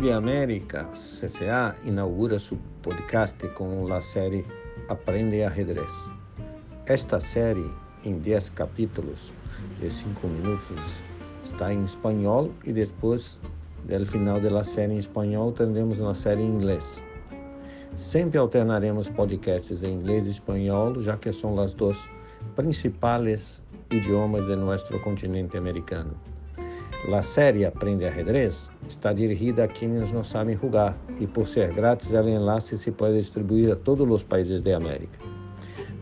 FIDE América CCA inaugura su podcast con la serie Aprende Ajedrez. Esta serie, en 10 capítulos de 5 minutos, está en español y después del final de la serie en español tendremos una serie en inglés. Sempre alternaremos podcasts em inglês e espanhol, já que são as duas principais idiomas de nosso continente americano. A série Aprende Ajedrez está dirigida a quienes não sabem jogar e, por ser grátis, o enlace se pode distribuir a todos os países da América.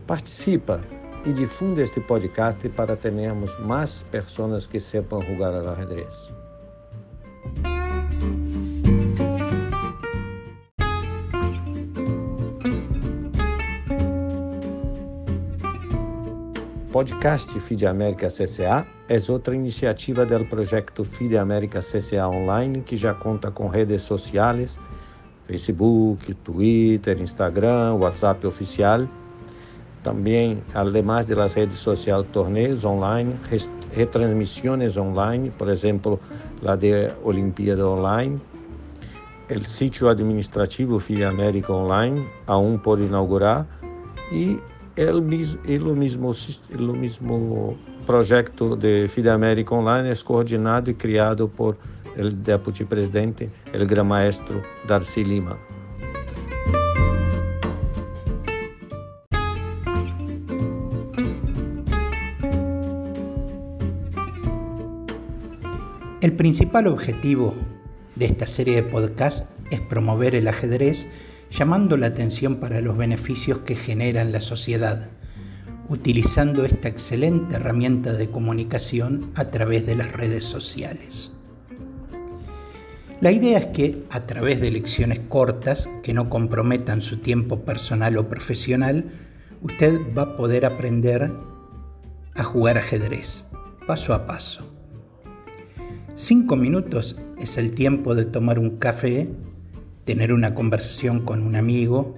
Participa e difunda este podcast para termos mais pessoas que sepam jogar ao ajedrez. podcast FIDE América CCA é outra iniciativa do projeto FIDE América CCA Online, que já conta com redes sociais, Facebook, Twitter, Instagram, WhatsApp oficial. Também, de las redes sociais, torneios online, retransmissões online, por exemplo, a de Olimpíada Online, o sítio administrativo FIDE América Online, aún por inaugurar, e el, el, mismo, el mismo projeto de FIDE América Online é coordenado e criado por o deputy presidente, o gran maestro Darcy Lima. El principal objetivo de esta serie de podcast es promover el ajedrez llamando la atención para los beneficios que genera en la sociedad, utilizando esta excelente herramienta de comunicación a través de las redes sociales. La idea es que, a través de lecciones cortas que no comprometan su tiempo personal o profesional, usted va a poder aprender a jugar ajedrez, paso a paso. Cinco minutos es el tiempo de tomar un café tener una conversación con un amigo,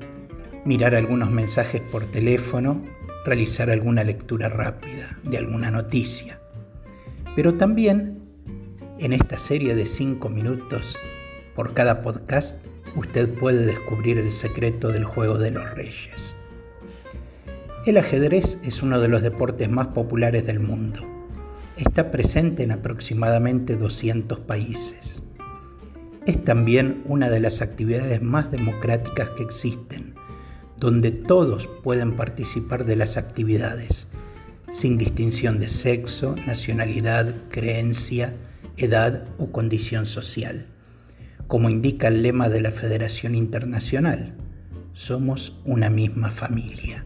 mirar algunos mensajes por teléfono, realizar alguna lectura rápida de alguna noticia. Pero también en esta serie de cinco minutos por cada podcast usted puede descubrir el secreto del juego de los reyes. El ajedrez es uno de los deportes más populares del mundo. Está presente en aproximadamente 200 países es también una de las actividades más democráticas que existen, donde todos pueden participar de las actividades, sin distinción de sexo, nacionalidad, creencia, edad o condición social. Como indica el lema de la Federación Internacional, somos una misma familia.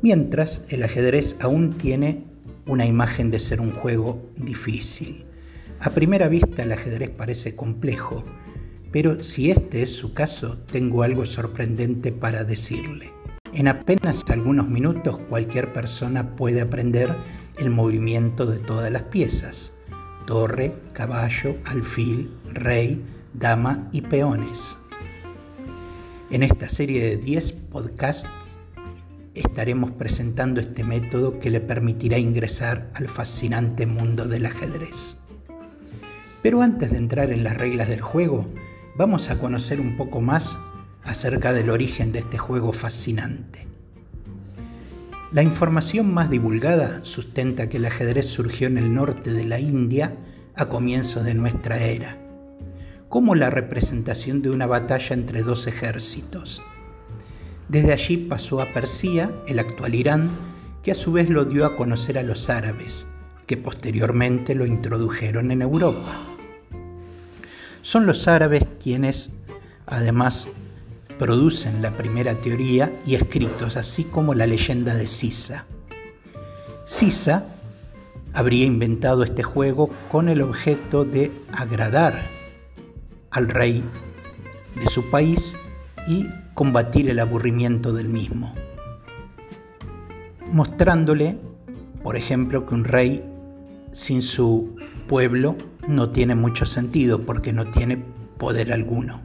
Mientras, el ajedrez aún tiene una imagen de ser un juego difícil a primera vista el ajedrez parece complejo, pero si este es su caso, tengo algo sorprendente para decirle. En apenas algunos minutos cualquier persona puede aprender el movimiento de todas las piezas. Torre, caballo, alfil, rey, dama y peones. En esta serie de 10 podcasts estaremos presentando este método que le permitirá ingresar al fascinante mundo del ajedrez. Pero antes de entrar en las reglas del juego, vamos a conocer un poco más acerca del origen de este juego fascinante. La información más divulgada sustenta que el ajedrez surgió en el norte de la India a comienzos de nuestra era, como la representación de una batalla entre dos ejércitos. Desde allí pasó a Persia, el actual Irán, que a su vez lo dio a conocer a los árabes, que posteriormente lo introdujeron en Europa. Son los árabes quienes además producen la primera teoría y escritos, así como la leyenda de Sisa. Sisa habría inventado este juego con el objeto de agradar al rey de su país y combatir el aburrimiento del mismo, mostrándole, por ejemplo, que un rey sin su pueblo no tiene mucho sentido porque no tiene poder alguno.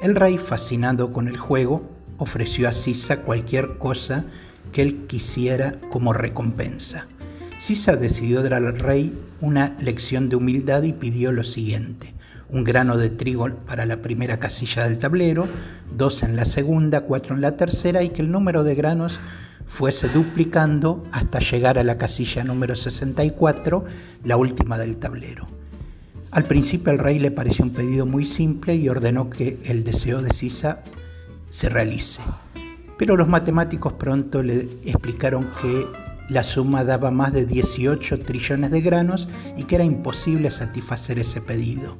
El rey, fascinado con el juego, ofreció a Sisa cualquier cosa que él quisiera como recompensa. Sisa decidió dar al rey una lección de humildad y pidió lo siguiente, un grano de trigo para la primera casilla del tablero, dos en la segunda, cuatro en la tercera y que el número de granos fuese duplicando hasta llegar a la casilla número 64, la última del tablero. Al principio el rey le pareció un pedido muy simple y ordenó que el deseo de Sisa se realice. Pero los matemáticos pronto le explicaron que la suma daba más de 18 trillones de granos y que era imposible satisfacer ese pedido.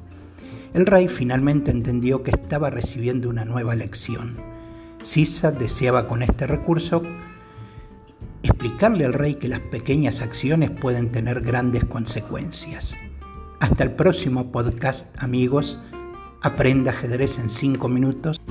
El rey finalmente entendió que estaba recibiendo una nueva lección. Sisa deseaba con este recurso explicarle al rey que las pequeñas acciones pueden tener grandes consecuencias. Hasta el próximo podcast amigos. Aprenda ajedrez en 5 minutos.